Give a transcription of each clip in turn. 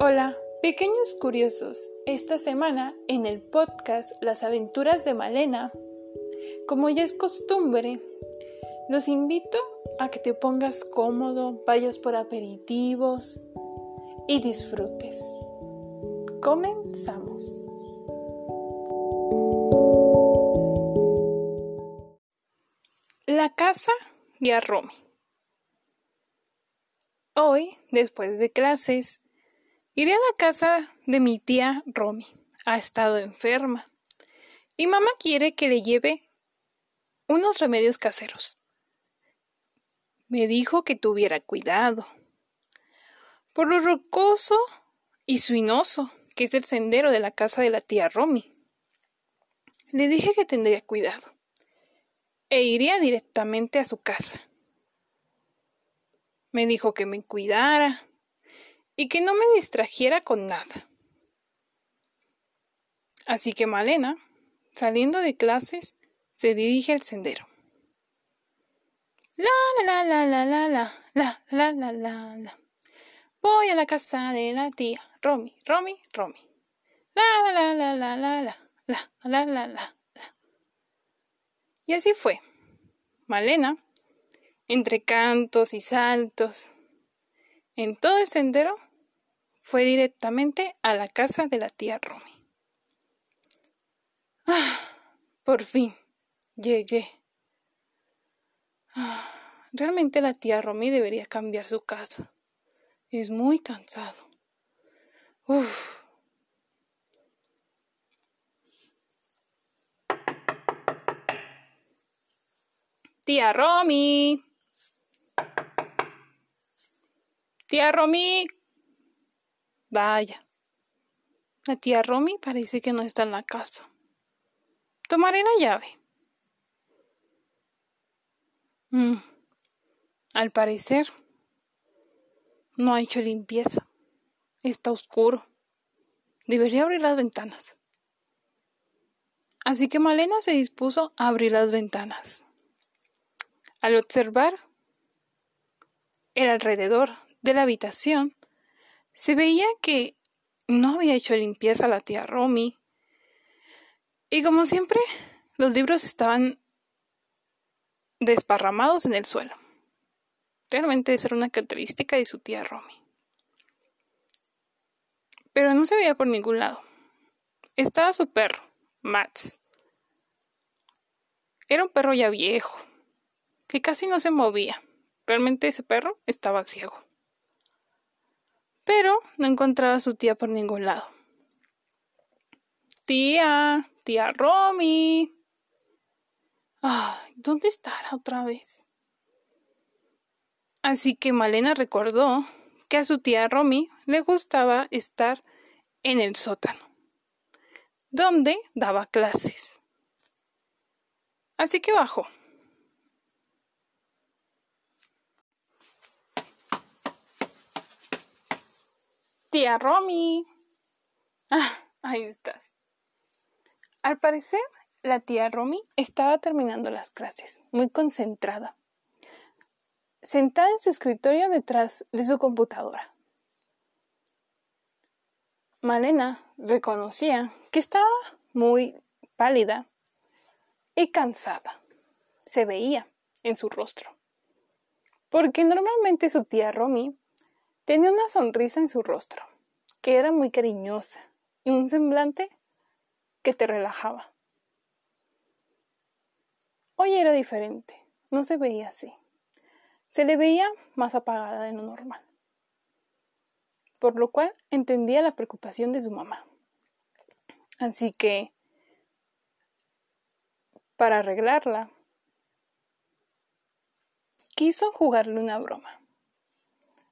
Hola, pequeños curiosos. Esta semana en el podcast Las aventuras de Malena, como ya es costumbre, los invito a que te pongas cómodo, vayas por aperitivos y disfrutes. Comenzamos. La casa de Arromi. Hoy, después de clases, iré a la casa de mi tía Romy. Ha estado enferma. Y mamá quiere que le lleve unos remedios caseros. Me dijo que tuviera cuidado. Por lo rocoso y suinoso que es el sendero de la casa de la tía Romy. Le dije que tendría cuidado e iría directamente a su casa. Me dijo que me cuidara y que no me distrajera con nada. Así que Malena, saliendo de clases, se dirige al sendero. La la la la la la la la la la la. Voy a la casa de la tía Romy, Romy, Romy. La la la la la la la la la la. Y así fue. Malena, entre cantos y saltos, en todo el sendero, fue directamente a la casa de la tía Romy. Ah, por fin, llegué. Ah, realmente la tía Romy debería cambiar su casa. Es muy cansado. Uf. Tía Romy. Tía Romy. Vaya. La tía Romy parece que no está en la casa. Tomaré la llave. Mm. Al parecer, no ha hecho limpieza. Está oscuro. Debería abrir las ventanas. Así que Malena se dispuso a abrir las ventanas. Al observar el alrededor de la habitación, se veía que no había hecho limpieza la tía Romy. Y como siempre, los libros estaban desparramados en el suelo. Realmente esa era una característica de su tía Romy. Pero no se veía por ningún lado. Estaba su perro, Mats. Era un perro ya viejo, que casi no se movía. Realmente ese perro estaba ciego. Pero no encontraba a su tía por ningún lado. Tía, tía Romy. ¿dónde estará otra vez? Así que Malena recordó que a su tía Romy le gustaba estar en el sótano, donde daba clases. Así que bajó. Tía Romy. Ah, ahí estás. Al parecer, la tía Romy estaba terminando las clases, muy concentrada, sentada en su escritorio detrás de su computadora. Malena reconocía que estaba muy pálida y cansada. Se veía en su rostro. Porque normalmente su tía Romy Tenía una sonrisa en su rostro, que era muy cariñosa, y un semblante que te relajaba. Hoy era diferente, no se veía así. Se le veía más apagada de lo normal, por lo cual entendía la preocupación de su mamá. Así que, para arreglarla, quiso jugarle una broma.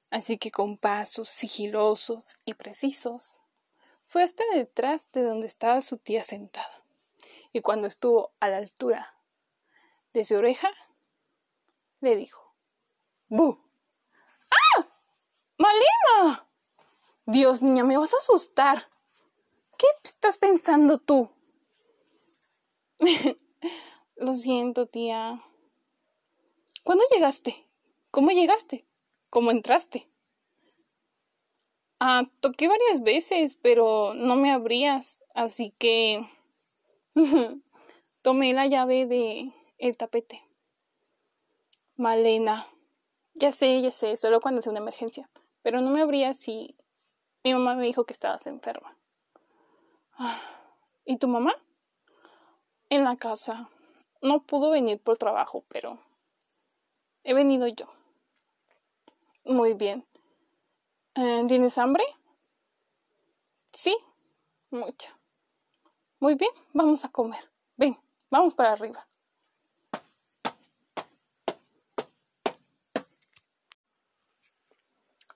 Así que con pasos sigilosos y precisos, fue hasta detrás de donde estaba su tía sentada. Y cuando estuvo a la altura de su oreja, le dijo, ¡Bu! ¡Ah! ¡Malena! Dios, niña, me vas a asustar. ¿Qué estás pensando tú? Lo siento, tía. ¿Cuándo llegaste? ¿Cómo llegaste? ¿Cómo entraste? Ah, toqué varias veces, pero no me abrías, así que tomé la llave de el tapete. Malena. Ya sé, ya sé, solo cuando sea una emergencia. Pero no me abrías si mi mamá me dijo que estabas enferma. ¿Y tu mamá? En la casa. No pudo venir por trabajo, pero he venido yo. Muy bien. Eh, ¿Tienes hambre? Sí, mucha. Muy bien, vamos a comer. Ven, vamos para arriba.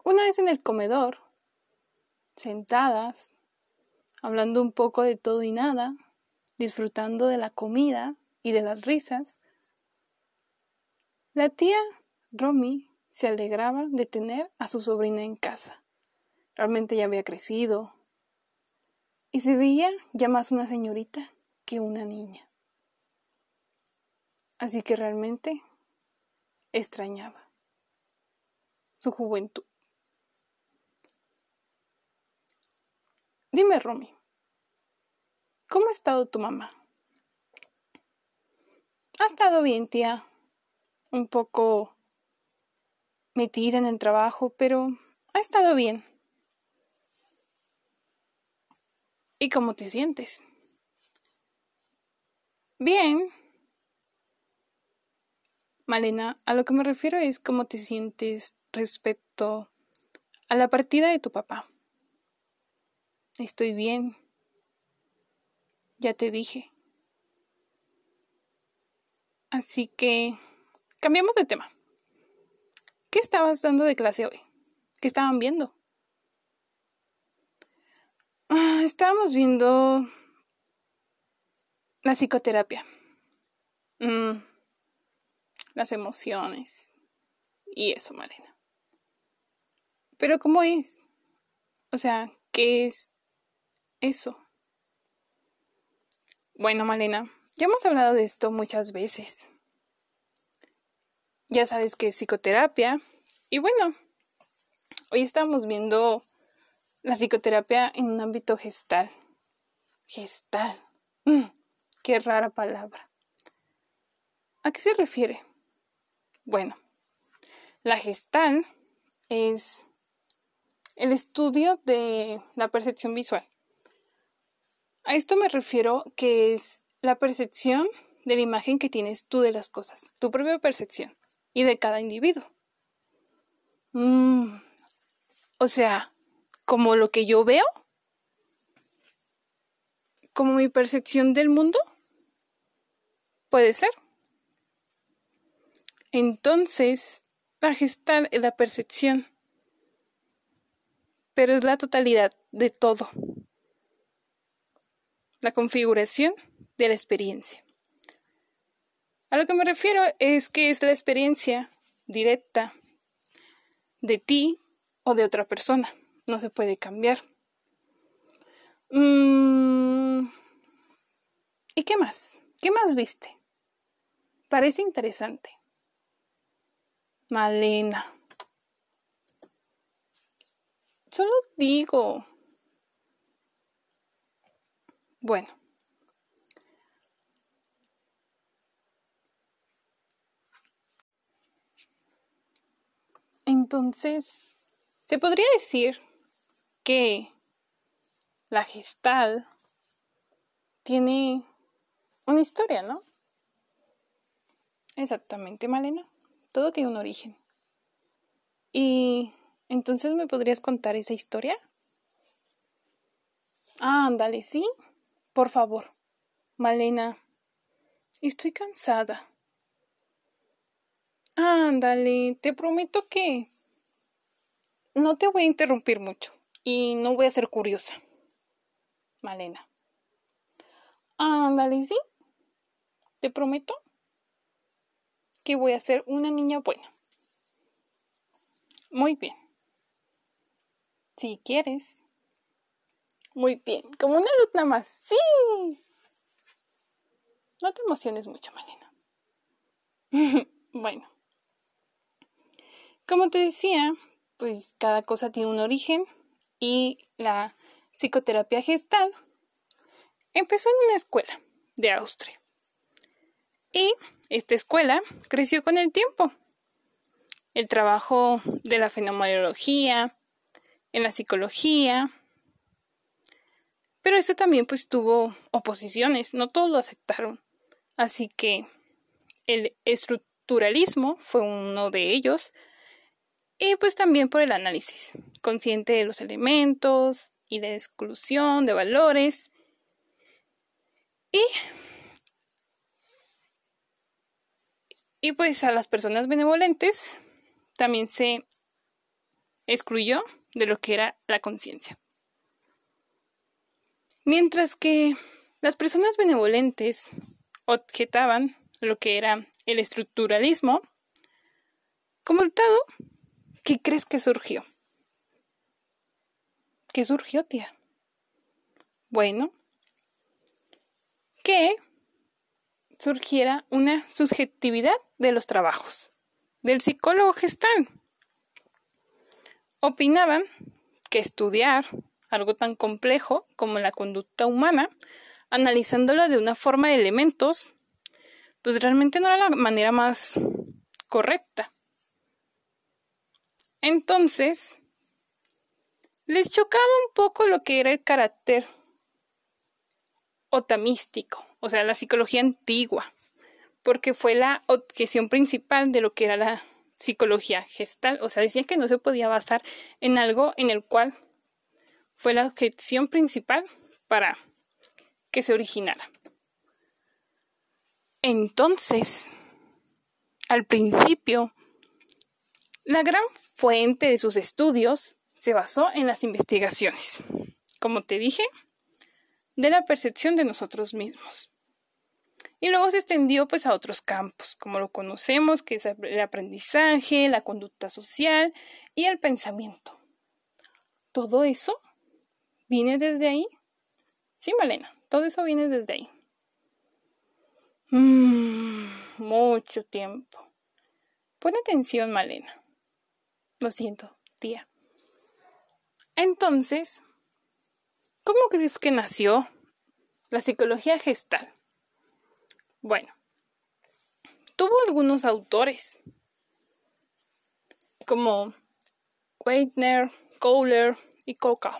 Una vez en el comedor, sentadas, hablando un poco de todo y nada, disfrutando de la comida y de las risas, la tía Romy se alegraba de tener a su sobrina en casa. Realmente ya había crecido y se veía ya más una señorita que una niña. Así que realmente extrañaba su juventud. Dime, Romy, ¿cómo ha estado tu mamá? Ha estado bien, tía. Un poco metida en el trabajo, pero ha estado bien. ¿Y cómo te sientes? Bien. Malena, a lo que me refiero es cómo te sientes respecto a la partida de tu papá. Estoy bien. Ya te dije. Así que cambiamos de tema. ¿Qué estabas dando de clase hoy? ¿Qué estaban viendo? Ah, estábamos viendo la psicoterapia. Mm, las emociones. Y eso, Malena. Pero ¿cómo es? O sea, ¿qué es eso? Bueno, Malena, ya hemos hablado de esto muchas veces. Ya sabes que es psicoterapia. Y bueno, hoy estamos viendo la psicoterapia en un ámbito gestal. Gestal. Mm, qué rara palabra. ¿A qué se refiere? Bueno, la gestal es el estudio de la percepción visual. A esto me refiero que es la percepción de la imagen que tienes tú de las cosas, tu propia percepción y de cada individuo. Mm, o sea, como lo que yo veo, como mi percepción del mundo, puede ser. Entonces, la gestal es la percepción, pero es la totalidad de todo. La configuración de la experiencia. A lo que me refiero es que es la experiencia directa de ti o de otra persona. No se puede cambiar. Mm, ¿Y qué más? ¿Qué más viste? Parece interesante. Malena. Solo digo. Bueno. Entonces, se podría decir que la gestal tiene una historia, ¿no? Exactamente, Malena. Todo tiene un origen. Y entonces me podrías contar esa historia? Ah, ándale, sí. Por favor. Malena, estoy cansada. Ándale, te prometo que no te voy a interrumpir mucho y no voy a ser curiosa. Malena. Ándale, sí. Te prometo que voy a ser una niña buena. Muy bien. Si quieres. Muy bien. Como una luz más. Sí. No te emociones mucho, Malena. bueno. Como te decía, pues cada cosa tiene un origen y la psicoterapia gestal empezó en una escuela de Austria. Y esta escuela creció con el tiempo. El trabajo de la fenomenología, en la psicología, pero eso también pues tuvo oposiciones, no todos lo aceptaron. Así que el estructuralismo fue uno de ellos, y pues también por el análisis, consciente de los elementos y de exclusión de valores. Y, y pues a las personas benevolentes también se excluyó de lo que era la conciencia. Mientras que las personas benevolentes objetaban lo que era el estructuralismo, como resultado ¿Qué crees que surgió? ¿Qué surgió, tía? Bueno, que surgiera una subjetividad de los trabajos del psicólogo gestal. Opinaban que estudiar algo tan complejo como la conducta humana, analizándola de una forma de elementos, pues realmente no era la manera más correcta. Entonces, les chocaba un poco lo que era el carácter otamístico, o sea, la psicología antigua, porque fue la objeción principal de lo que era la psicología gestal, o sea, decían que no se podía basar en algo en el cual fue la objeción principal para que se originara. Entonces, al principio, la gran fuente de sus estudios se basó en las investigaciones, como te dije, de la percepción de nosotros mismos. Y luego se extendió pues a otros campos, como lo conocemos, que es el aprendizaje, la conducta social y el pensamiento. ¿Todo eso viene desde ahí? Sí, Malena, todo eso viene desde ahí. Mm, mucho tiempo. Pon atención, Malena. Lo siento, tía. Entonces, ¿cómo crees que nació la psicología gestal? Bueno, tuvo algunos autores, como Weidner, Kohler y Coca.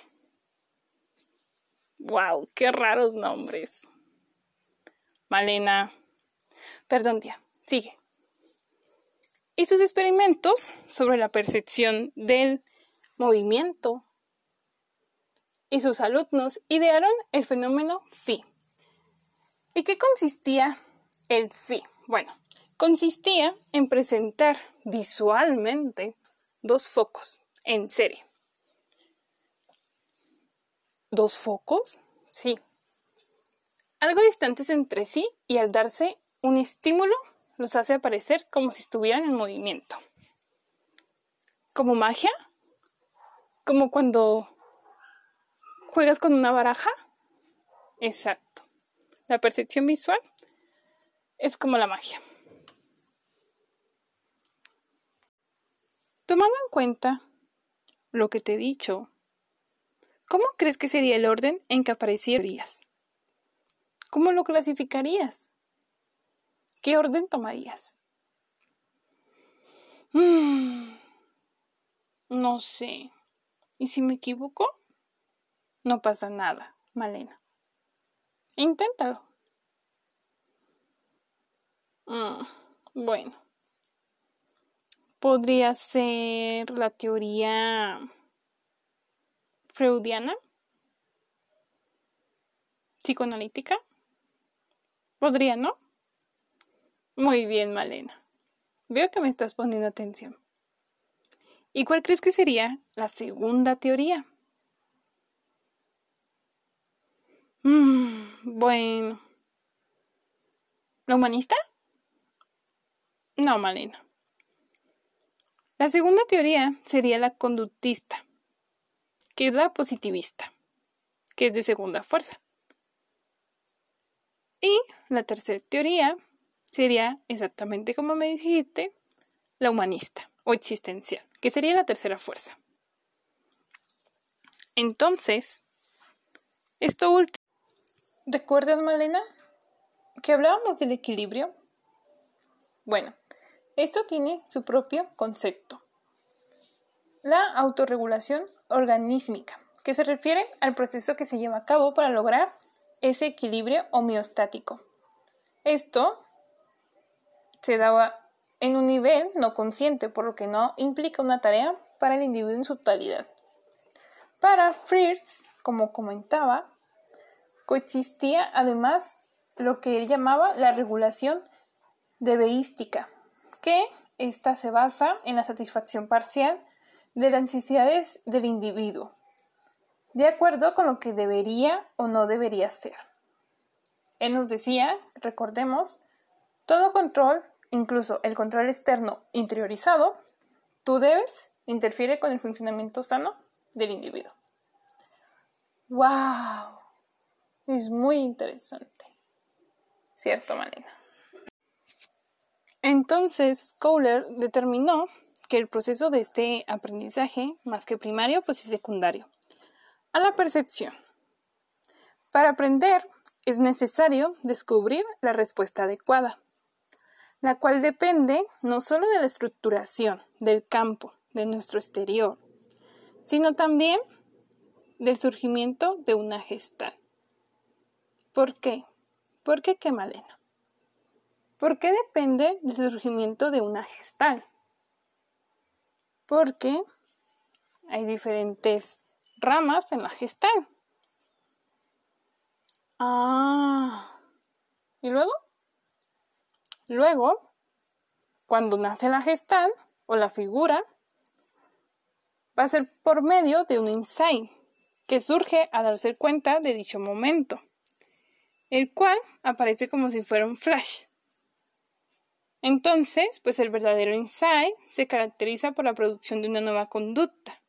¡Wow! ¡Qué raros nombres! Malena. Perdón, tía. Sigue y sus experimentos sobre la percepción del movimiento. Y sus alumnos idearon el fenómeno phi. ¿Y qué consistía el phi? Bueno, consistía en presentar visualmente dos focos en serie. ¿Dos focos? Sí. Algo distantes entre sí y al darse un estímulo los hace aparecer como si estuvieran en movimiento. ¿Como magia? ¿Como cuando juegas con una baraja? Exacto. La percepción visual es como la magia. Tomando en cuenta lo que te he dicho, ¿cómo crees que sería el orden en que aparecerías? ¿Cómo lo clasificarías? ¿Qué orden tomarías? Mm, no sé. ¿Y si me equivoco? No pasa nada, Malena. Inténtalo. Mm, bueno. Podría ser la teoría freudiana, psicoanalítica. Podría, ¿no? Muy bien, Malena. Veo que me estás poniendo atención. ¿Y cuál crees que sería la segunda teoría? Mm, bueno. ¿La humanista? No, Malena. La segunda teoría sería la conductista, que es la positivista, que es de segunda fuerza. Y la tercera teoría sería exactamente como me dijiste, la humanista o existencial, que sería la tercera fuerza. Entonces, esto último. ¿Recuerdas, Malena, que hablábamos del equilibrio? Bueno, esto tiene su propio concepto. La autorregulación organísmica, que se refiere al proceso que se lleva a cabo para lograr ese equilibrio homeostático. Esto se daba en un nivel no consciente, por lo que no implica una tarea para el individuo en su totalidad. Para Fritz, como comentaba, coexistía además lo que él llamaba la regulación debeística, que ésta se basa en la satisfacción parcial de las necesidades del individuo, de acuerdo con lo que debería o no debería ser. Él nos decía, recordemos, todo control, incluso el control externo interiorizado, tú debes, interfiere con el funcionamiento sano del individuo. ¡Wow! Es muy interesante. ¿Cierto, Malena? Entonces, Kohler determinó que el proceso de este aprendizaje, más que primario, pues es secundario, a la percepción. Para aprender es necesario descubrir la respuesta adecuada, la cual depende no solo de la estructuración del campo de nuestro exterior, sino también del surgimiento de una gestal. ¿Por qué? ¿Por qué qué, Malena? ¿Por qué depende del surgimiento de una gestal? Porque hay diferentes ramas en la gestal. Ah. ¿Y luego? Luego, cuando nace la gestal o la figura, va a ser por medio de un insight que surge a darse cuenta de dicho momento, el cual aparece como si fuera un flash. Entonces, pues el verdadero insight se caracteriza por la producción de una nueva conducta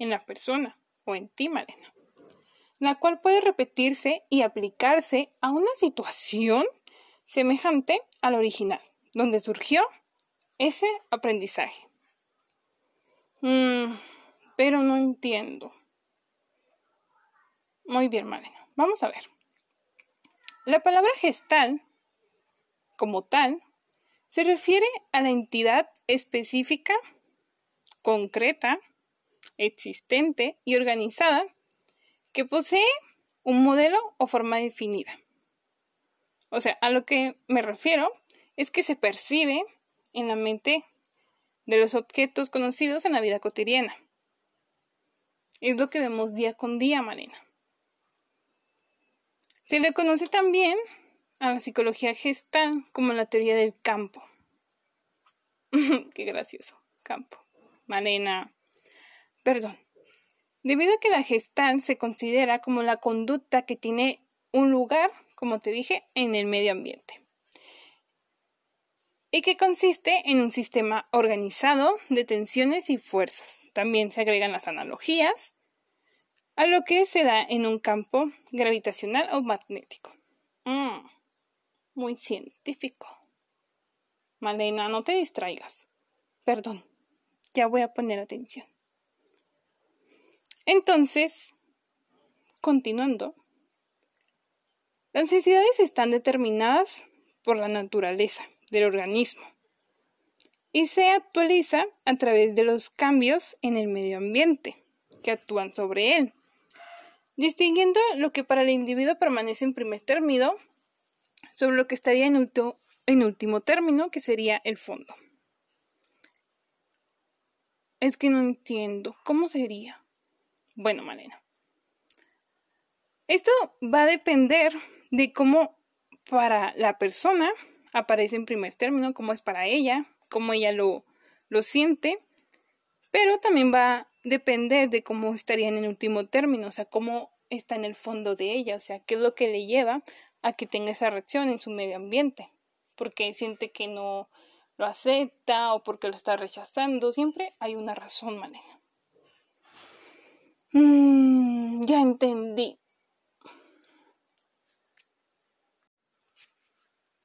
en la persona o en ti, Malena la cual puede repetirse y aplicarse a una situación semejante a la original, donde surgió ese aprendizaje. Mm, pero no entiendo. Muy bien, Malena. Vamos a ver. La palabra gestal, como tal, se refiere a la entidad específica, concreta, existente y organizada que posee un modelo o forma definida. O sea, a lo que me refiero es que se percibe en la mente de los objetos conocidos en la vida cotidiana. Es lo que vemos día con día, Marina. Se le conoce también a la psicología gestal como la teoría del campo. Qué gracioso, campo. Malena. Perdón, debido a que la gestal se considera como la conducta que tiene un lugar, como te dije, en el medio ambiente y que consiste en un sistema organizado de tensiones y fuerzas. También se agregan las analogías a lo que se da en un campo gravitacional o magnético. Mm, muy científico. Malena, no te distraigas. Perdón, ya voy a poner atención. Entonces, continuando, las necesidades están determinadas por la naturaleza del organismo y se actualiza a través de los cambios en el medio ambiente que actúan sobre él, distinguiendo lo que para el individuo permanece en primer término sobre lo que estaría en, último término, que sería el fondo. Es que no entiendo, ¿cómo sería? Bueno, Malena. Esto va a depender de cómo para la persona aparece en primer término, cómo es para ella, cómo ella lo, lo siente, pero también va a depender de cómo estaría en el último término, o sea, cómo está en el fondo de ella, o sea, qué es lo que le lleva a que tenga esa reacción en su medio ambiente, porque siente que no lo acepta o porque lo está rechazando, siempre hay una razón, Malena. Mm, ya entendí.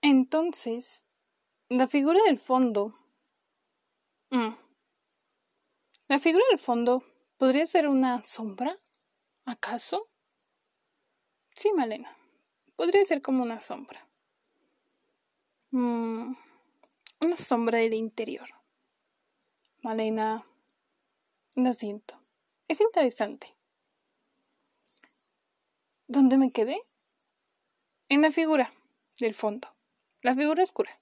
Entonces, la figura del fondo. Mm, la figura del fondo podría ser una sombra, ¿acaso? Sí, Malena. Podría ser como una sombra. Mm, una sombra del interior. Malena, lo siento. Es interesante. ¿Dónde me quedé? En la figura del fondo. La figura oscura.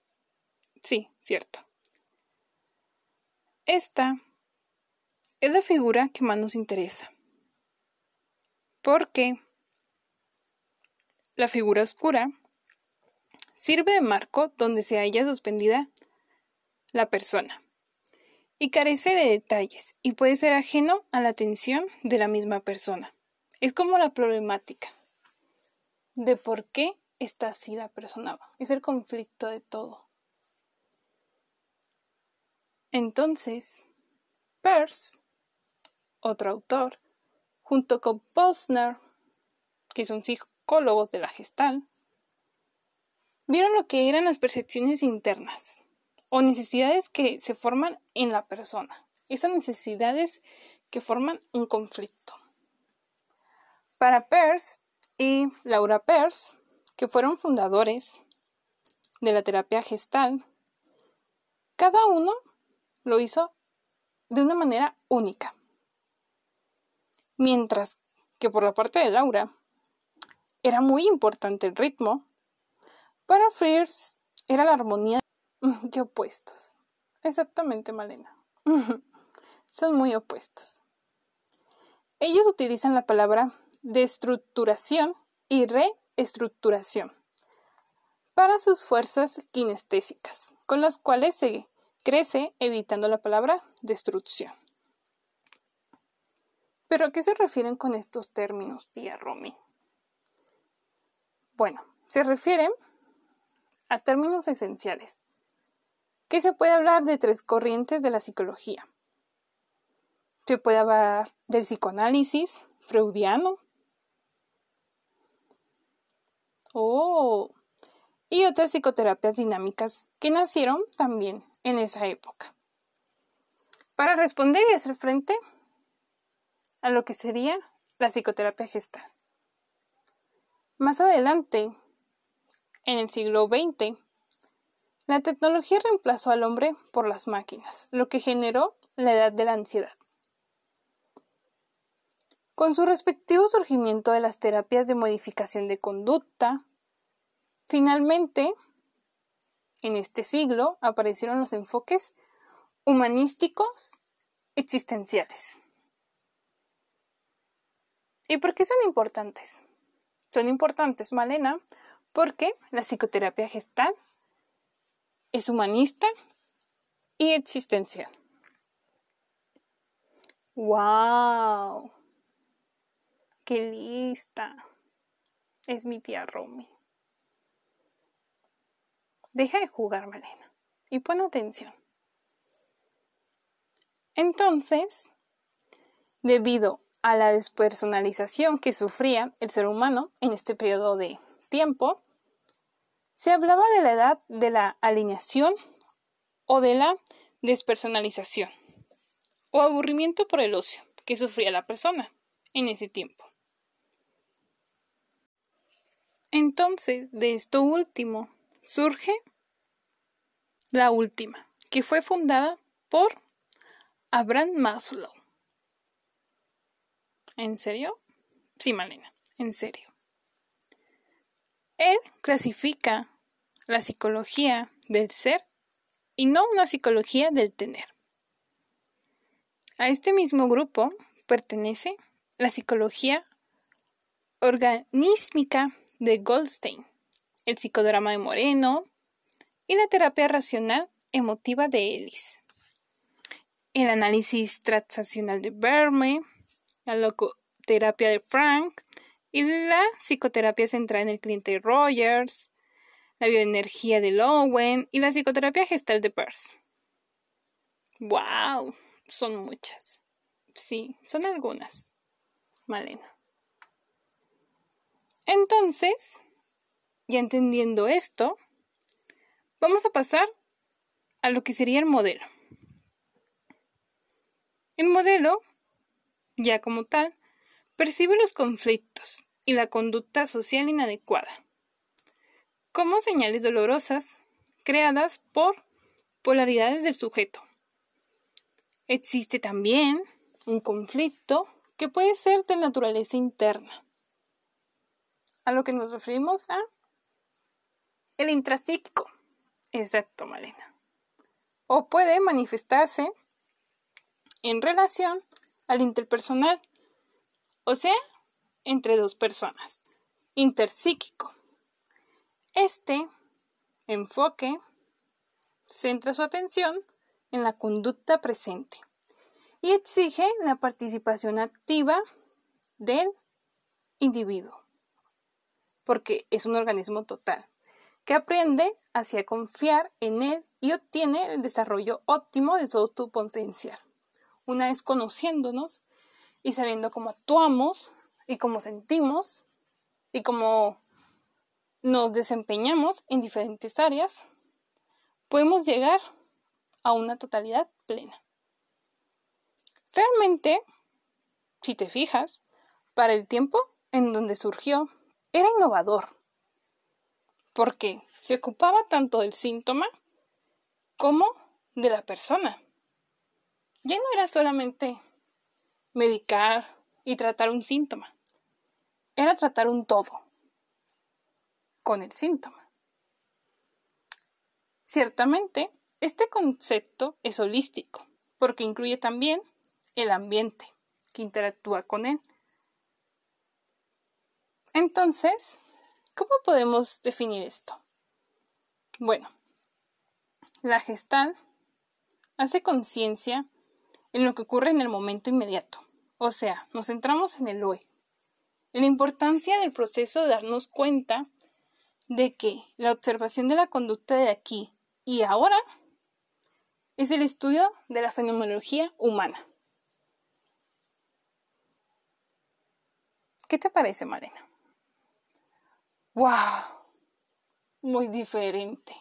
Sí, cierto. Esta es la figura que más nos interesa. Porque la figura oscura sirve de marco donde se halla suspendida la persona y carece de detalles y puede ser ajeno a la atención de la misma persona. Es como la problemática de por qué está así la persona. Es el conflicto de todo. Entonces, Peirce, otro autor, junto con Posner, que son psicólogos de la gestal, vieron lo que eran las percepciones internas o necesidades que se forman en la persona. Esas necesidades que forman un conflicto. Para Peirce y Laura Peirce, que fueron fundadores de la terapia gestal, cada uno lo hizo de una manera única. Mientras que por la parte de Laura era muy importante el ritmo, para Fierce era la armonía de opuestos. Exactamente, Malena. Son muy opuestos. Ellos utilizan la palabra destructuración y reestructuración para sus fuerzas kinestésicas, con las cuales se crece evitando la palabra destrucción. ¿Pero a qué se refieren con estos términos, tía Romy? Bueno, se refieren a términos esenciales, que se puede hablar de tres corrientes de la psicología. Se puede hablar del psicoanálisis freudiano. Oh, y otras psicoterapias dinámicas que nacieron también en esa época. Para responder y hacer frente a lo que sería la psicoterapia gestal. Más adelante, en el siglo XX, la tecnología reemplazó al hombre por las máquinas, lo que generó la edad de la ansiedad. Con su respectivo surgimiento de las terapias de modificación de conducta, finalmente en este siglo aparecieron los enfoques humanísticos existenciales. ¿Y por qué son importantes? Son importantes, Malena, porque la psicoterapia gestal es humanista y existencial. ¡Wow! ¡Qué lista! Es mi tía Romy. Deja de jugar, Malena, y pon atención. Entonces, debido a la despersonalización que sufría el ser humano en este periodo de tiempo, se hablaba de la edad de la alineación o de la despersonalización o aburrimiento por el ocio que sufría la persona en ese tiempo. Entonces, de esto último surge la última, que fue fundada por Abraham Maslow. ¿En serio? Sí, Malena, en serio. Él clasifica la psicología del ser y no una psicología del tener. A este mismo grupo pertenece la psicología organísmica de Goldstein, el psicodrama de Moreno y la terapia racional emotiva de Ellis, el análisis transaccional de Berme, la locoterapia de Frank y la psicoterapia centrada en el cliente Rogers, la bioenergía de Lowen y la psicoterapia gestal de Peirce. ¡Wow! Son muchas. Sí, son algunas. Malena. Entonces, ya entendiendo esto, vamos a pasar a lo que sería el modelo. El modelo, ya como tal, percibe los conflictos y la conducta social inadecuada como señales dolorosas creadas por polaridades del sujeto. Existe también un conflicto que puede ser de naturaleza interna, a lo que nos referimos a el intrapsíquico. Exacto, Malena. O puede manifestarse en relación al interpersonal, o sea, entre dos personas. Interpsíquico. Este enfoque centra su atención en la conducta presente y exige la participación activa del individuo, porque es un organismo total que aprende hacia confiar en él y obtiene el desarrollo óptimo de todo tu potencial. Una vez conociéndonos y sabiendo cómo actuamos y cómo sentimos y cómo nos desempeñamos en diferentes áreas, podemos llegar a una totalidad plena. Realmente, si te fijas, para el tiempo en donde surgió, era innovador, porque se ocupaba tanto del síntoma como de la persona. Ya no era solamente medicar y tratar un síntoma, era tratar un todo con el síntoma. Ciertamente, este concepto es holístico, porque incluye también el ambiente que interactúa con él. Entonces, ¿cómo podemos definir esto? Bueno, la gestal hace conciencia en lo que ocurre en el momento inmediato, o sea, nos centramos en el hoy, en la importancia del proceso de darnos cuenta de que la observación de la conducta de aquí y ahora es el estudio de la fenomenología humana. ¿Qué te parece, Marena? ¡Wow! Muy diferente.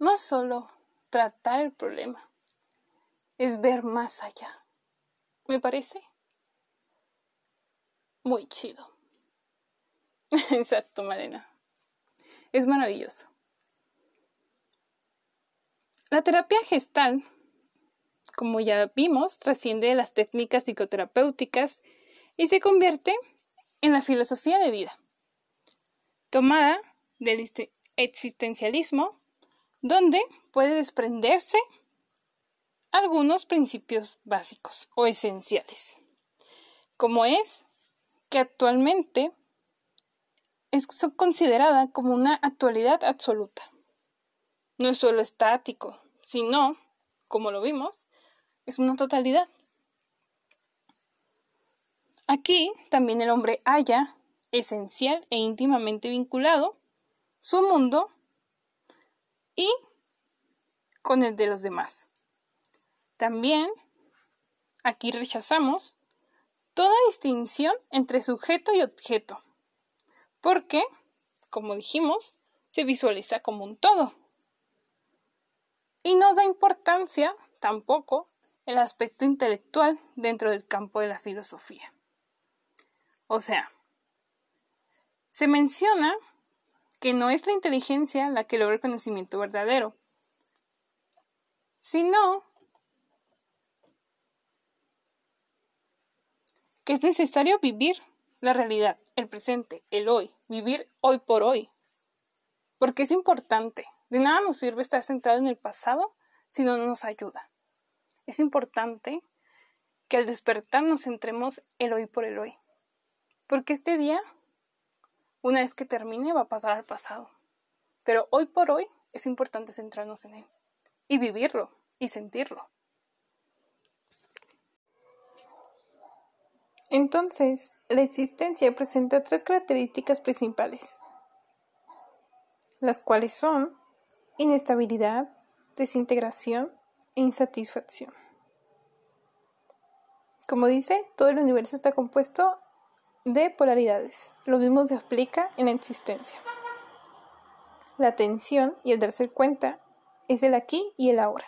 No solo tratar el problema, es ver más allá. ¿Me parece? Muy chido. Exacto, Marina. Es maravilloso. La terapia gestal, como ya vimos, trasciende de las técnicas psicoterapéuticas y se convierte en la filosofía de vida, tomada del existencialismo, donde puede desprenderse algunos principios básicos o esenciales, como es que actualmente es considerada como una actualidad absoluta. No es solo estático, sino, como lo vimos, es una totalidad. Aquí también el hombre halla, esencial e íntimamente vinculado, su mundo y con el de los demás. También aquí rechazamos toda distinción entre sujeto y objeto, porque, como dijimos, se visualiza como un todo. Y no da importancia tampoco el aspecto intelectual dentro del campo de la filosofía. O sea, se menciona que no es la inteligencia la que logra el conocimiento verdadero, sino que es necesario vivir la realidad, el presente, el hoy, vivir hoy por hoy. Porque es importante. De nada nos sirve estar centrado en el pasado si no nos ayuda. Es importante que al despertar nos centremos el hoy por el hoy. Porque este día, una vez que termine, va a pasar al pasado. Pero hoy por hoy es importante centrarnos en él y vivirlo y sentirlo. Entonces, la existencia presenta tres características principales, las cuales son inestabilidad, desintegración e insatisfacción. Como dice, todo el universo está compuesto de polaridades. Lo mismo se explica en la existencia. la atención y el darse cuenta es el aquí y el ahora.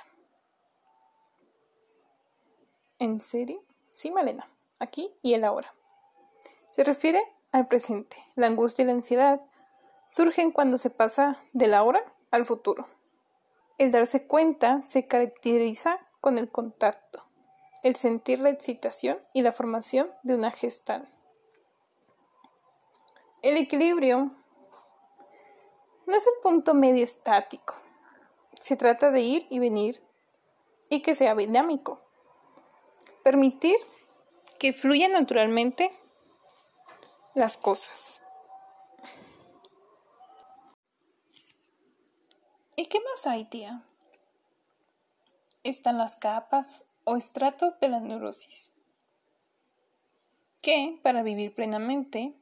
¿En serio? Sí, Malena, aquí y el ahora. Se refiere al presente. La angustia y la ansiedad surgen cuando se pasa del ahora al futuro. El darse cuenta se caracteriza con el contacto, el sentir la excitación y la formación de una gestal. El equilibrio no es el punto medio estático. Se trata de ir y venir y que sea dinámico. Permitir que fluyan naturalmente las cosas. ¿Y qué más hay, tía? Están las capas o estratos de la neurosis, que para vivir plenamente,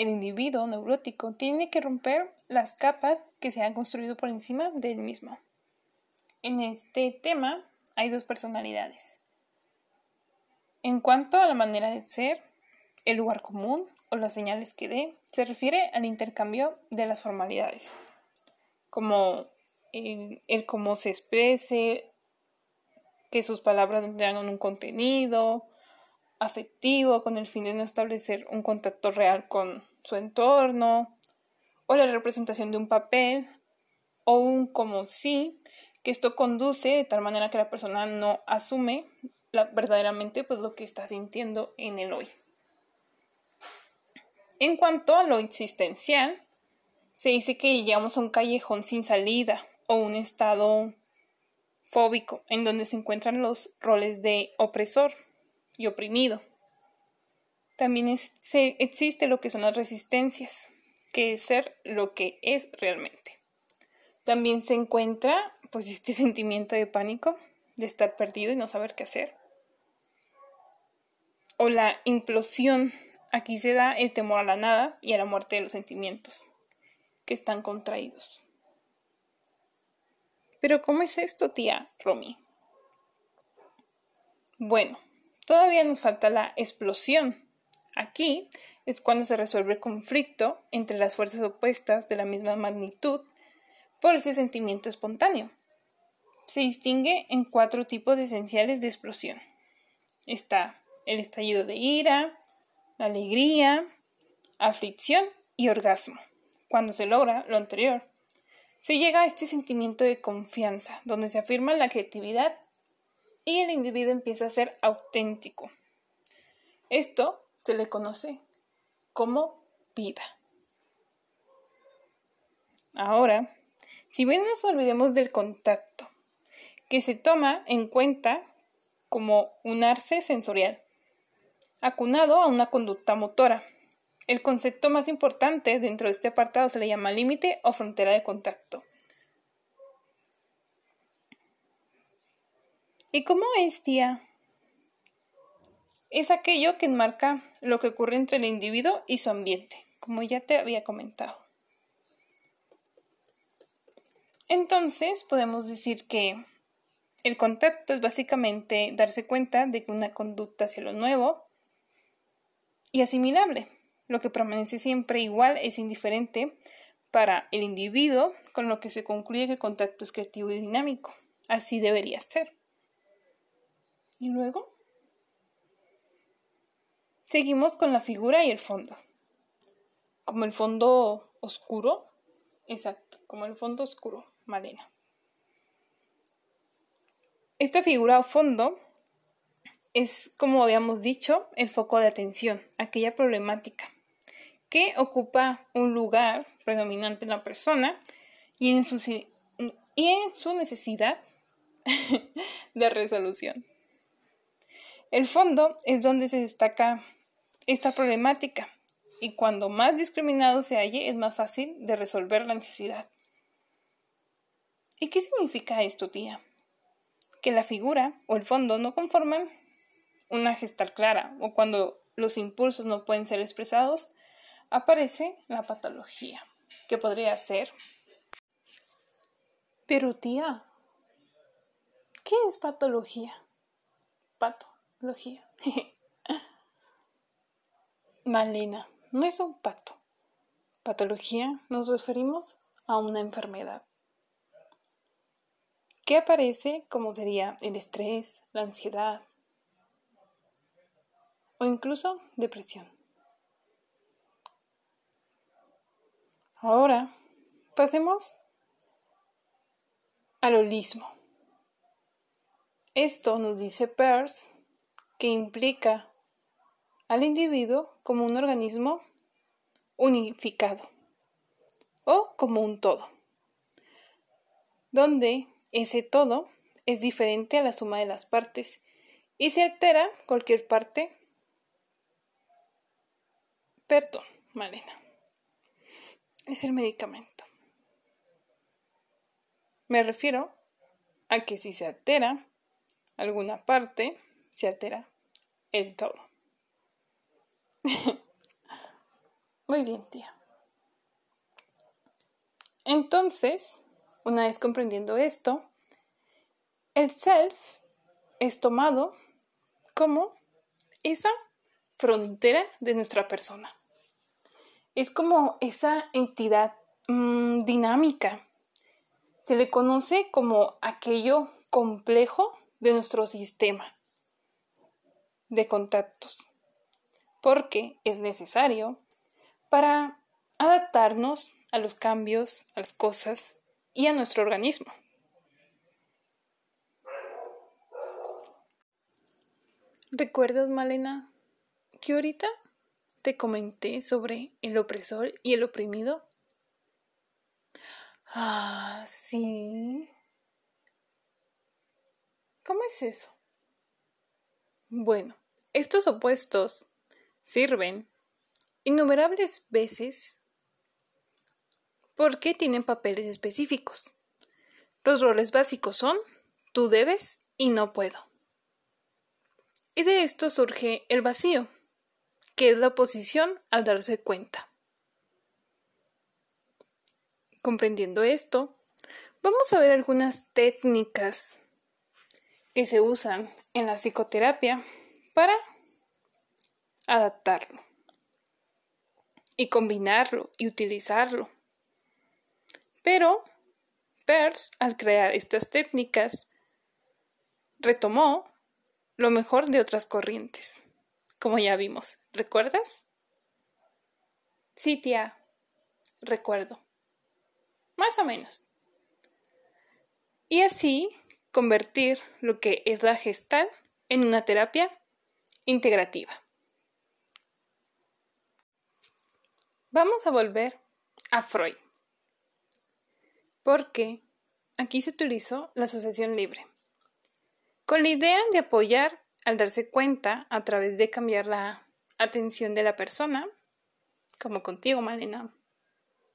el individuo neurótico tiene que romper las capas que se han construido por encima de él mismo. En este tema hay dos personalidades. En cuanto a la manera de ser, el lugar común o las señales que dé se refiere al intercambio de las formalidades, como el, cómo se exprese, que sus palabras tengan un contenido afectivo con el fin de no establecer un contacto real con su entorno, o la representación de un papel, o un como sí, que esto conduce de tal manera que la persona no asume verdaderamente pues, lo que está sintiendo en el hoy. En cuanto a lo existencial, se dice que llegamos a un callejón sin salida o un estado fóbico en donde se encuentran los roles de opresor y oprimido. También existe lo que son las resistencias, que es ser lo que es realmente. También se encuentra pues este sentimiento de pánico, de estar perdido y no saber qué hacer. O la implosión Aquí se da el temor a la nada y a la muerte de los sentimientos, que están contraídos. Pero ¿cómo es esto, tía Romy? Bueno, todavía nos falta la explosión. Aquí es cuando se resuelve el conflicto entre las fuerzas opuestas de la misma magnitud por ese sentimiento espontáneo. Se distingue en cuatro tipos esenciales de explosión. Está el estallido de ira, alegría, aflicción y orgasmo. Cuando se logra lo anterior, se llega a este sentimiento de confianza, donde se afirma la creatividad y el individuo empieza a ser auténtico. Esto se le conoce como vida. Ahora, si bien nos olvidemos del contacto, que se toma en cuenta como un arce sensorial, acunado a una conducta motora. El concepto más importante dentro de este apartado se le llama límite o frontera de contacto. ¿Y cómo es, tía? Es aquello que enmarca lo que ocurre entre el individuo y su ambiente, como ya te había comentado. Entonces, podemos decir que el contacto es básicamente darse cuenta de que una conducta hacia lo nuevo y asimilable. Lo que permanece siempre igual es indiferente para el individuo, con lo que se concluye que el contacto es creativo y dinámico. Así debería ser. Y luego seguimos con la figura y el fondo. Como el fondo oscuro, exacto, como el fondo oscuro, Malena. Esta figura o fondo es, como habíamos dicho, el foco de atención, aquella problemática que ocupa un lugar predominante en la persona y en su, y en su necesidad de resolución. El fondo es donde se destaca esta problemática y cuando más discriminado se halle es más fácil de resolver la necesidad. ¿Y qué significa esto, tía? Que la figura o el fondo no conforman una gestal clara o cuando los impulsos no pueden ser expresados, aparece la patología, que podría ser. Pero tía, ¿qué es patología? Patología. Malena, no es un pato. Patología nos referimos a una enfermedad que aparece como sería el estrés, la ansiedad o incluso depresión. Ahora pasemos al holismo. Esto nos dice Peirce que implica al individuo como un organismo unificado o como un todo, donde ese todo es diferente a la suma de las partes y se altera cualquier parte. Perdón, Malena. Es el medicamento. Me refiero a que si se altera alguna parte, se altera el todo. Muy bien, tía. Entonces, una vez comprendiendo esto, el self es tomado como esa frontera de nuestra persona. Es como esa entidad mm, dinámica. Se le conoce como aquello complejo de nuestro sistema de contactos, porque es necesario para adaptarnos a los cambios, a las cosas y a nuestro organismo. ¿Recuerdas, Malena, que ahorita te comenté sobre el opresor y el oprimido? Ah, sí. ¿Cómo es eso? Bueno, estos opuestos sirven innumerables veces porque tienen papeles específicos. Los roles básicos son tú debes y no puedo. Y de esto surge el vacío, que es la oposición al darse cuenta. Comprendiendo esto, vamos a ver algunas técnicas que se usan en la psicoterapia para adaptarlo y combinarlo y utilizarlo pero Peirce, al crear estas técnicas, retomó lo mejor de otras corrientes, como ya vimos. ¿Recuerdas? Sí, tía, recuerdo. Más o menos. Y así convertir lo que es la gestal en una terapia integrativa. Vamos a volver a Freud porque aquí se utilizó la asociación libre, con la idea de apoyar al darse cuenta a través de cambiar la atención de la persona, como contigo, Malena.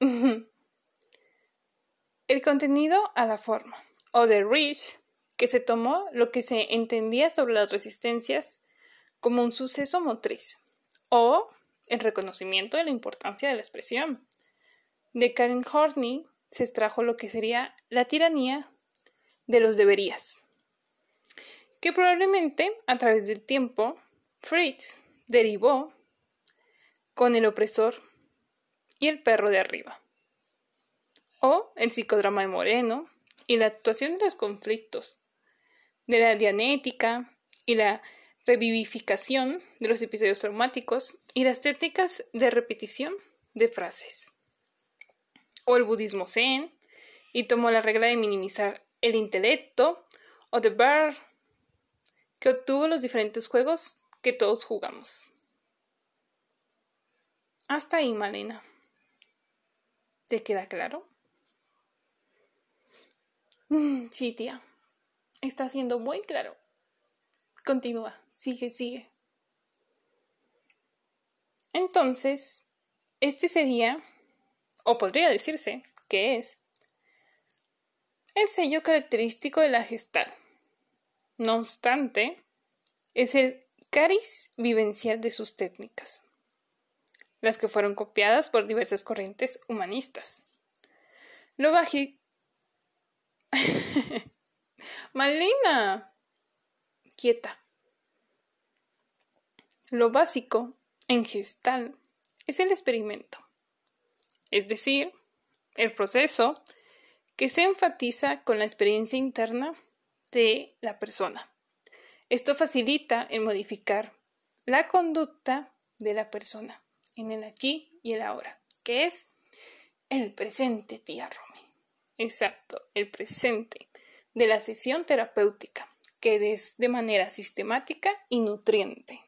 El contenido a la forma, o de Rich, que se tomó lo que se entendía sobre las resistencias como un suceso motriz, o el reconocimiento de la importancia de la expresión, de Karen Horney, se extrajo lo que sería la tiranía de los deberías, que probablemente a través del tiempo Fritz derivó con el opresor y el perro de arriba, o el psicodrama de Moreno y la actuación de los conflictos, de la dianética y la revivificación de los episodios traumáticos y las técnicas de repetición de frases o el budismo zen, y tomó la regla de minimizar el intelecto, o The Bear, que obtuvo los diferentes juegos que todos jugamos. Hasta ahí, Malena. ¿Te queda claro? Mm, sí, tía. Está siendo muy claro. Continúa. Sigue, sigue. Entonces, este sería o podría decirse que es, el sello característico de la gestal. No obstante, es el cariz vivencial de sus técnicas, las que fueron copiadas por diversas corrientes humanistas. Lo bají. Malina. Quieta. Lo básico en gestal es el experimento es decir, el proceso que se enfatiza con la experiencia interna de la persona. Esto facilita el modificar la conducta de la persona en el aquí y el ahora, que es el presente, tía Romy. Exacto, el presente de la sesión terapéutica, que es de manera sistemática y nutriente.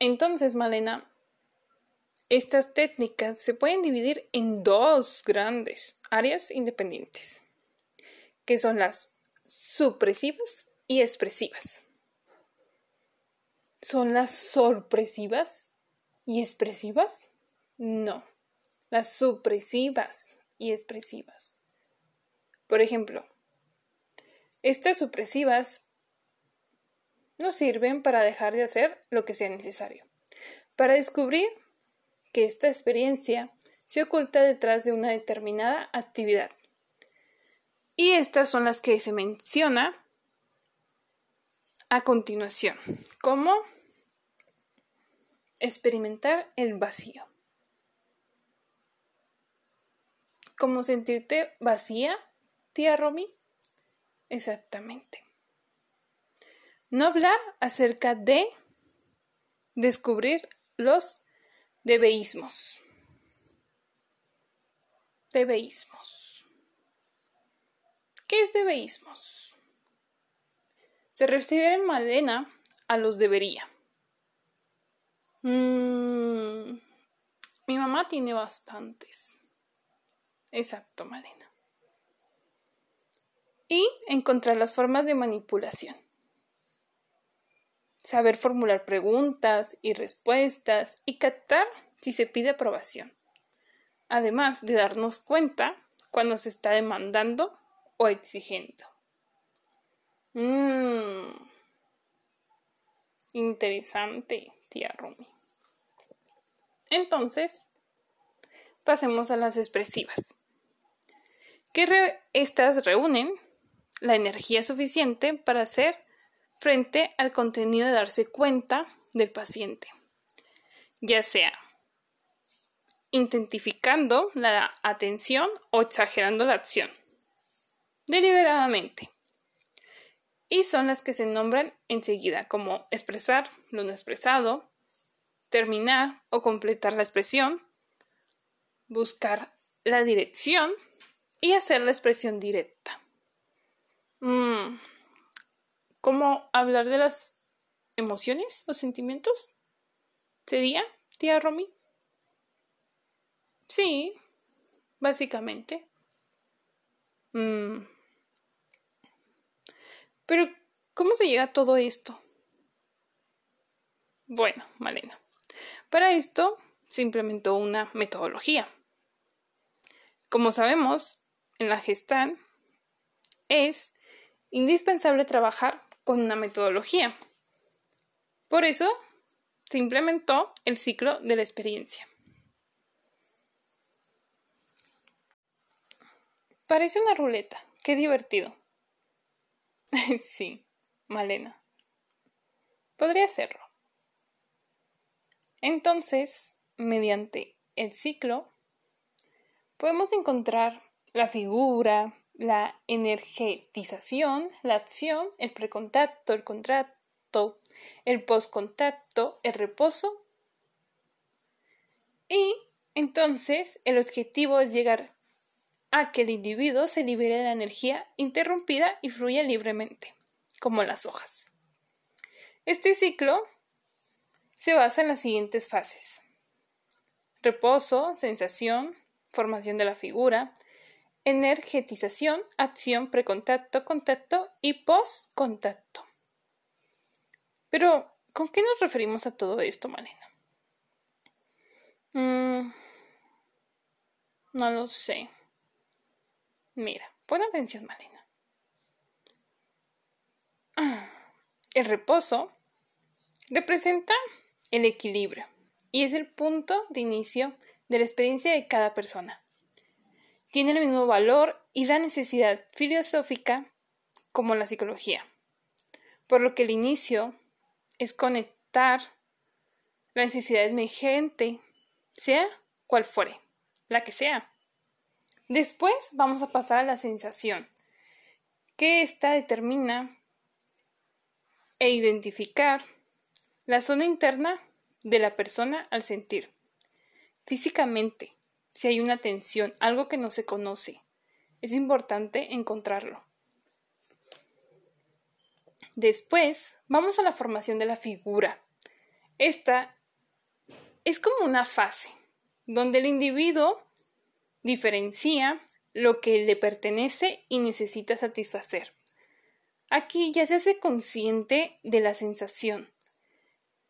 Entonces, Malena, estas técnicas se pueden dividir en dos grandes áreas independientes, que son las supresivas y expresivas. ¿Son las sorpresivas y expresivas? No, las supresivas y expresivas. Por ejemplo, estas supresivas nos sirven para dejar de hacer lo que sea necesario, para descubrir que esta experiencia se oculta detrás de una determinada actividad. Y estas son las que se menciona a continuación, como experimentar el vacío. ¿Cómo sentirte vacía, tía Romy? Exactamente. No hablar acerca de descubrir los debeísmos. Debeísmos. ¿Qué es debeísmos? Se refiere en Malena a los debería. Mm, mi mamá tiene bastantes. Exacto, Malena. Y encontrar las formas de manipulación saber formular preguntas y respuestas y captar si se pide aprobación, además de darnos cuenta cuando se está demandando o exigiendo. Mmm. Interesante, tía Rumi. Entonces, pasemos a las expresivas. Que estas reúnen la energía suficiente para hacer frente al contenido de darse cuenta del paciente, ya sea intensificando la atención o exagerando la acción, deliberadamente. Y son las que se nombran enseguida como expresar lo no expresado, terminar o completar la expresión, buscar la dirección y hacer la expresión directa. Mm, ¿Cómo hablar de las emociones o sentimientos? ¿Sería, tía Romy? Sí, básicamente. Mm. Pero, ¿cómo se llega a todo esto? Bueno, Malena. Para esto se implementó una metodología. Como sabemos, en la gestán es indispensable trabajar con una metodología. Por eso se implementó el ciclo de la experiencia. Parece una ruleta. Qué divertido. sí, Malena. Podría serlo. Entonces, mediante el ciclo, podemos encontrar la figura, la energetización, la acción, el precontacto, el contrato, el postcontacto, el reposo. Y entonces el objetivo es llegar a que el individuo se libere de la energía interrumpida y fluya libremente, como las hojas. Este ciclo se basa en las siguientes fases. Reposo, sensación, formación de la figura, energetización, acción, precontacto, contacto y postcontacto. Pero, ¿con qué nos referimos a todo esto, Malena? Mm, no lo sé. Mira, pon atención, Malena. El reposo representa el equilibrio y es el punto de inicio de la experiencia de cada persona tiene el mismo valor y la necesidad filosófica como la psicología, por lo que el inicio es conectar la necesidad emergente, sea cual fuere, la que sea. Después vamos a pasar a la sensación, que ésta determina e identificar la zona interna de la persona al sentir. Físicamente, si hay una tensión, algo que no se conoce, es importante encontrarlo. Después, vamos a la formación de la figura. Esta es como una fase, donde el individuo diferencia lo que le pertenece y necesita satisfacer. Aquí ya se hace consciente de la sensación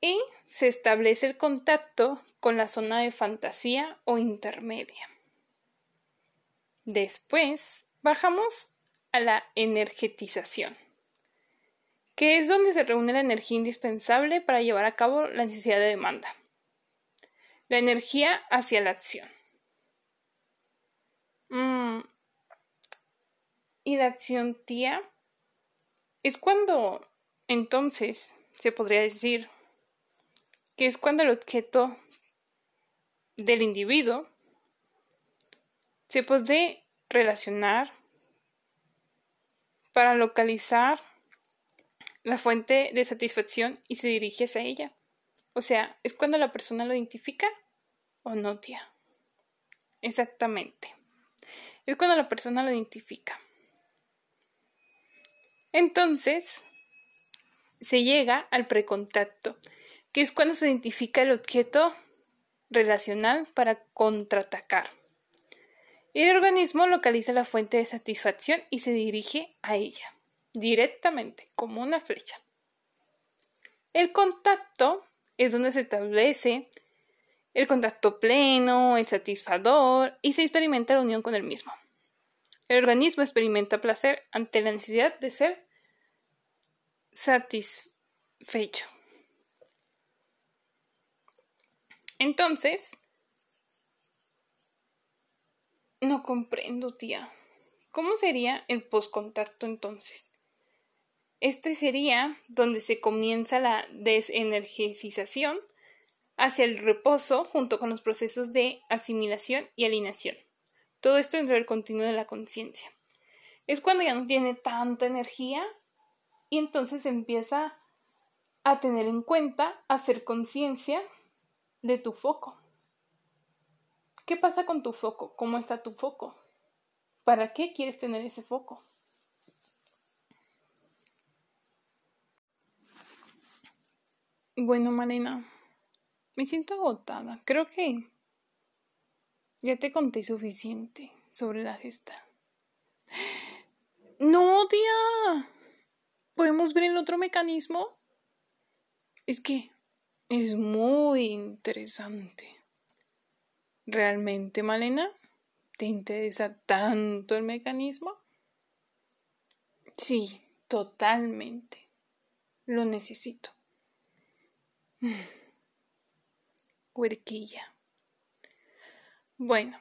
y se establece el contacto con la zona de fantasía o intermedia. Después bajamos a la energetización, que es donde se reúne la energía indispensable para llevar a cabo la necesidad de demanda. La energía hacia la acción. Mm. Y la acción tía es cuando entonces se podría decir que es cuando el objeto del individuo se puede relacionar para localizar la fuente de satisfacción y se dirige hacia ella. O sea, es cuando la persona lo identifica o no, tía. Exactamente. Es cuando la persona lo identifica. Entonces, se llega al precontacto, que es cuando se identifica el objeto relacional para contraatacar. El organismo localiza la fuente de satisfacción y se dirige a ella, directamente, como una flecha. El contacto es donde se establece el contacto pleno, el satisfactor y se experimenta la unión con el mismo. El organismo experimenta placer ante la necesidad de ser satisfecho. Entonces, no comprendo, tía. ¿Cómo sería el postcontacto entonces? Este sería donde se comienza la desenergización hacia el reposo junto con los procesos de asimilación y alineación. Todo esto dentro del continuo de la conciencia. Es cuando ya no tiene tanta energía y entonces empieza a tener en cuenta, a hacer conciencia de tu foco. ¿Qué pasa con tu foco? ¿Cómo está tu foco? ¿Para qué quieres tener ese foco? Bueno, Marina, me siento agotada. Creo que ya te conté suficiente sobre la gesta. No, tía. ¿Podemos ver el otro mecanismo? Es que es muy interesante. ¿Realmente, Malena? ¿Te interesa tanto el mecanismo? Sí, totalmente. Lo necesito. Huerquilla. Bueno,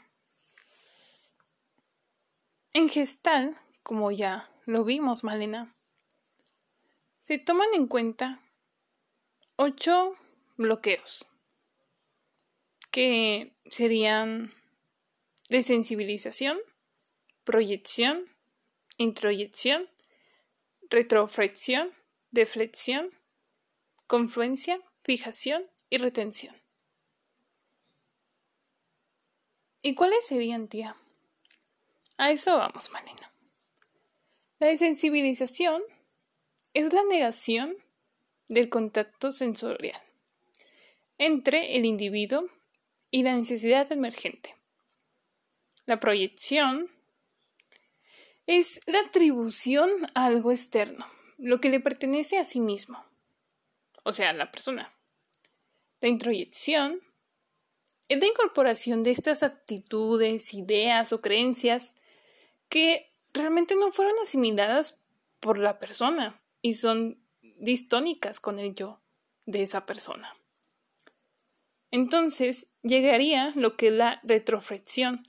en gestal, como ya lo vimos, Malena, se toman en cuenta ocho bloqueos que serían desensibilización, proyección, introyección, retroflexión, deflexión, confluencia, fijación y retención. ¿Y cuáles serían, tía? A eso vamos, Malena. La desensibilización es la negación del contacto sensorial entre el individuo y la necesidad emergente. La proyección es la atribución a algo externo, lo que le pertenece a sí mismo, o sea, a la persona. La introyección es la incorporación de estas actitudes, ideas o creencias que realmente no fueron asimiladas por la persona y son distónicas con el yo de esa persona. Entonces llegaría lo que es la retroflexión,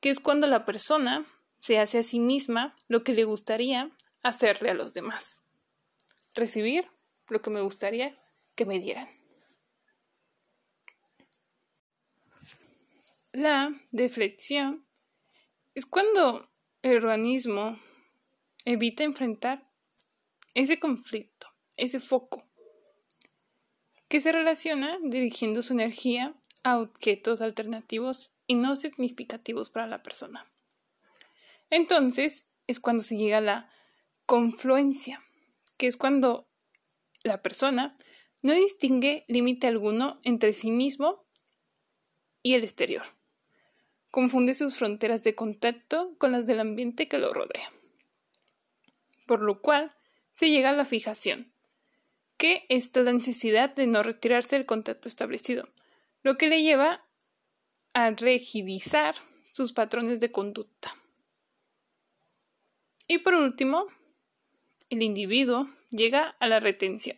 que es cuando la persona se hace a sí misma lo que le gustaría hacerle a los demás. Recibir lo que me gustaría que me dieran. La deflexión es cuando el organismo evita enfrentar ese conflicto, ese foco, que se relaciona dirigiendo su energía a objetos alternativos y no significativos para la persona. Entonces es cuando se llega a la confluencia, que es cuando la persona no distingue límite alguno entre sí mismo y el exterior. Confunde sus fronteras de contacto con las del ambiente que lo rodea. Por lo cual se llega a la fijación, que es la necesidad de no retirarse del contacto establecido, lo que le lleva a rigidizar sus patrones de conducta. Y por último, el individuo llega a la retención,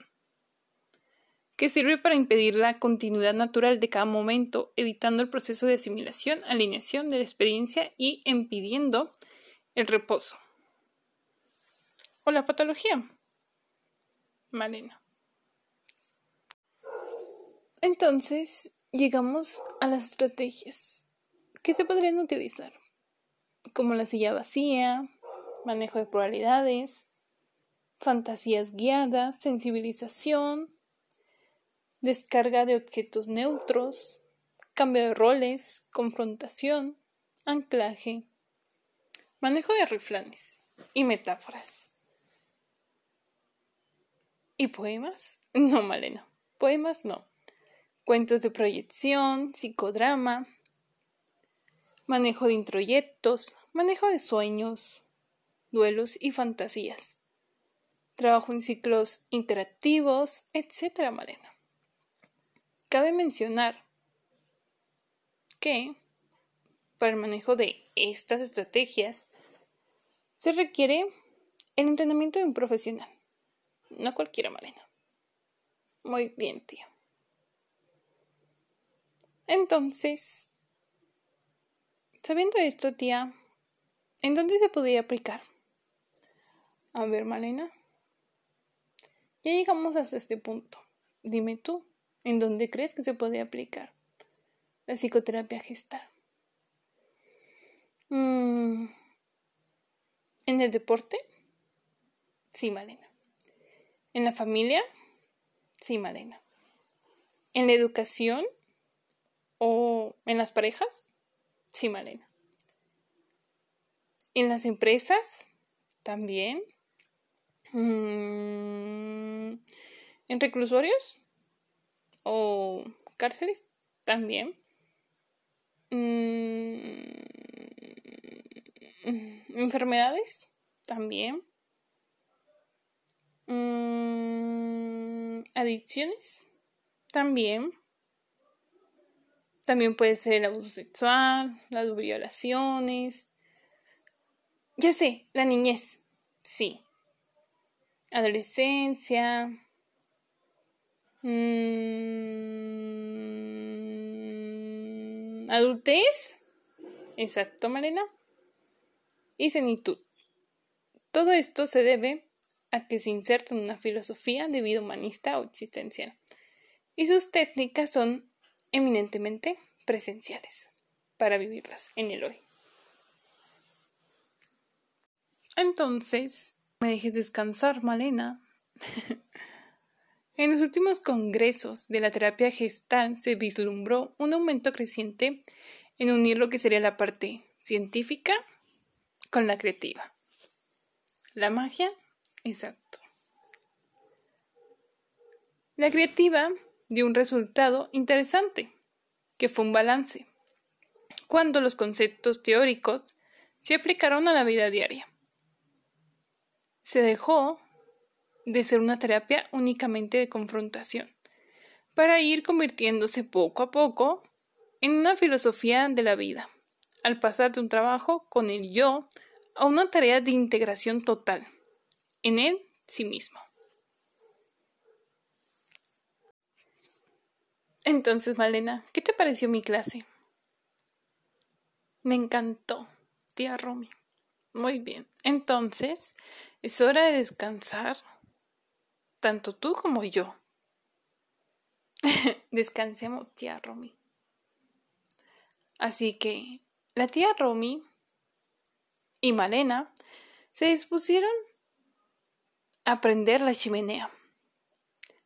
que sirve para impedir la continuidad natural de cada momento, evitando el proceso de asimilación, alineación de la experiencia y impidiendo el reposo. O la patología. Malena. Entonces, llegamos a las estrategias que se podrían utilizar, como la silla vacía, manejo de probabilidades, fantasías guiadas, sensibilización, descarga de objetos neutros, cambio de roles, confrontación, anclaje, manejo de riflanes y metáforas. ¿Y poemas? No, Malena, poemas no. Cuentos de proyección, psicodrama, manejo de introyectos, manejo de sueños, duelos y fantasías. Trabajo en ciclos interactivos, etc. Malena. Cabe mencionar que para el manejo de estas estrategias se requiere el entrenamiento de un profesional, no cualquiera Malena. Muy bien, tío. Entonces, sabiendo esto, tía, ¿en dónde se podría aplicar? A ver, Malena. Ya llegamos hasta este punto. Dime tú, ¿en dónde crees que se puede aplicar la psicoterapia gestal? Mm, ¿En el deporte? Sí, Malena. ¿En la familia? Sí, Malena. ¿En la educación? ¿O en las parejas? Sí, Malena. ¿En las empresas? También. Mm, ¿En reclusorios? ¿O cárceles? También. Mm, ¿Enfermedades? También. Mm, ¿Adicciones? También. También puede ser el abuso sexual, las violaciones. Ya sé, la niñez. Sí, adolescencia, mm, adultez, exacto, Malena, y senitud. Todo esto se debe a que se inserta en una filosofía de vida humanista o existencial, y sus técnicas son eminentemente presenciales para vivirlas en el hoy. Entonces, me dejes descansar, Malena. en los últimos congresos de la terapia gestal se vislumbró un aumento creciente en unir lo que sería la parte científica con la creativa. La magia, exacto. La creativa dio un resultado interesante, que fue un balance, cuando los conceptos teóricos se aplicaron a la vida diaria se dejó de ser una terapia únicamente de confrontación, para ir convirtiéndose poco a poco en una filosofía de la vida, al pasar de un trabajo con el yo a una tarea de integración total en él sí mismo. Entonces, Malena, ¿qué te pareció mi clase? Me encantó, tía Romy. Muy bien. Entonces, es hora de descansar, tanto tú como yo. Descansemos, tía Romy. Así que la tía Romy y Malena se dispusieron a prender la chimenea.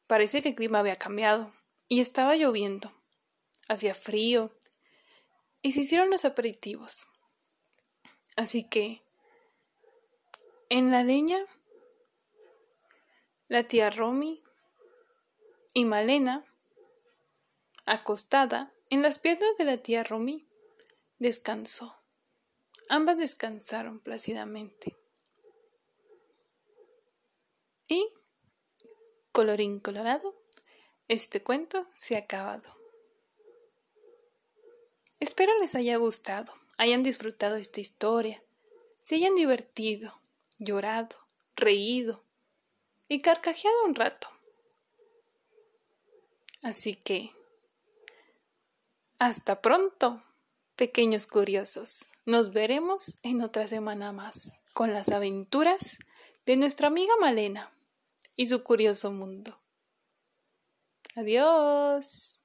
Parece que el clima había cambiado y estaba lloviendo. Hacía frío y se hicieron los aperitivos. Así que en la leña la tía Romy y Malena, acostada en las piernas de la tía Romy, descansó. Ambas descansaron plácidamente. Y, colorín colorado, este cuento se ha acabado. Espero les haya gustado, hayan disfrutado esta historia, se hayan divertido, llorado, reído y carcajeado un rato. Así que, hasta pronto, pequeños curiosos. Nos veremos en otra semana más con las aventuras de nuestra amiga Malena y su curioso mundo. Adiós.